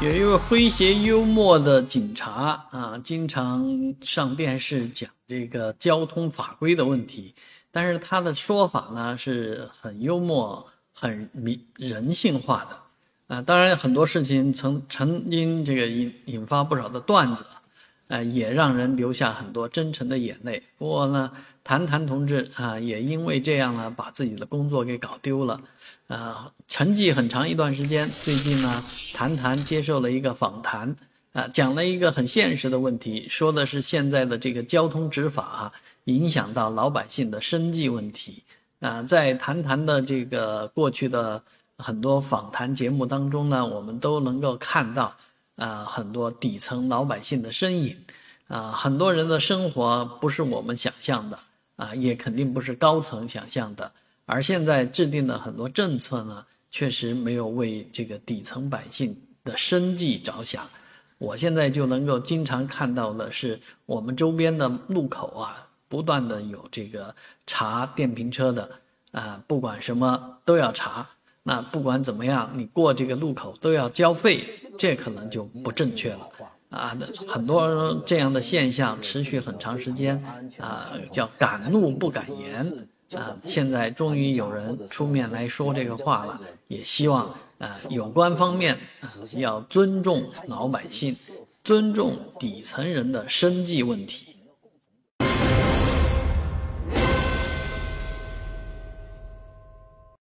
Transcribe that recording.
有一位诙谐幽默的警察啊，经常上电视讲这个交通法规的问题，但是他的说法呢是很幽默、很民人性化的啊。当然，很多事情曾曾经这个引引发不少的段子。呃，也让人留下很多真诚的眼泪。不过呢，谭谭同志啊，也因为这样呢，把自己的工作给搞丢了，啊，沉寂很长一段时间。最近呢，谭谈接受了一个访谈，啊，讲了一个很现实的问题，说的是现在的这个交通执法啊，影响到老百姓的生计问题。啊，在谈谈的这个过去的很多访谈节目当中呢，我们都能够看到。啊，很多底层老百姓的身影，啊，很多人的生活不是我们想象的，啊，也肯定不是高层想象的。而现在制定的很多政策呢，确实没有为这个底层百姓的生计着想。我现在就能够经常看到的是，我们周边的路口啊，不断的有这个查电瓶车的，啊，不管什么都要查。那不管怎么样，你过这个路口都要交费，这可能就不正确了啊！很多这样的现象持续很长时间啊，叫敢怒不敢言啊。现在终于有人出面来说这个话了，也希望啊有关方面要尊重老百姓，尊重底层人的生计问题。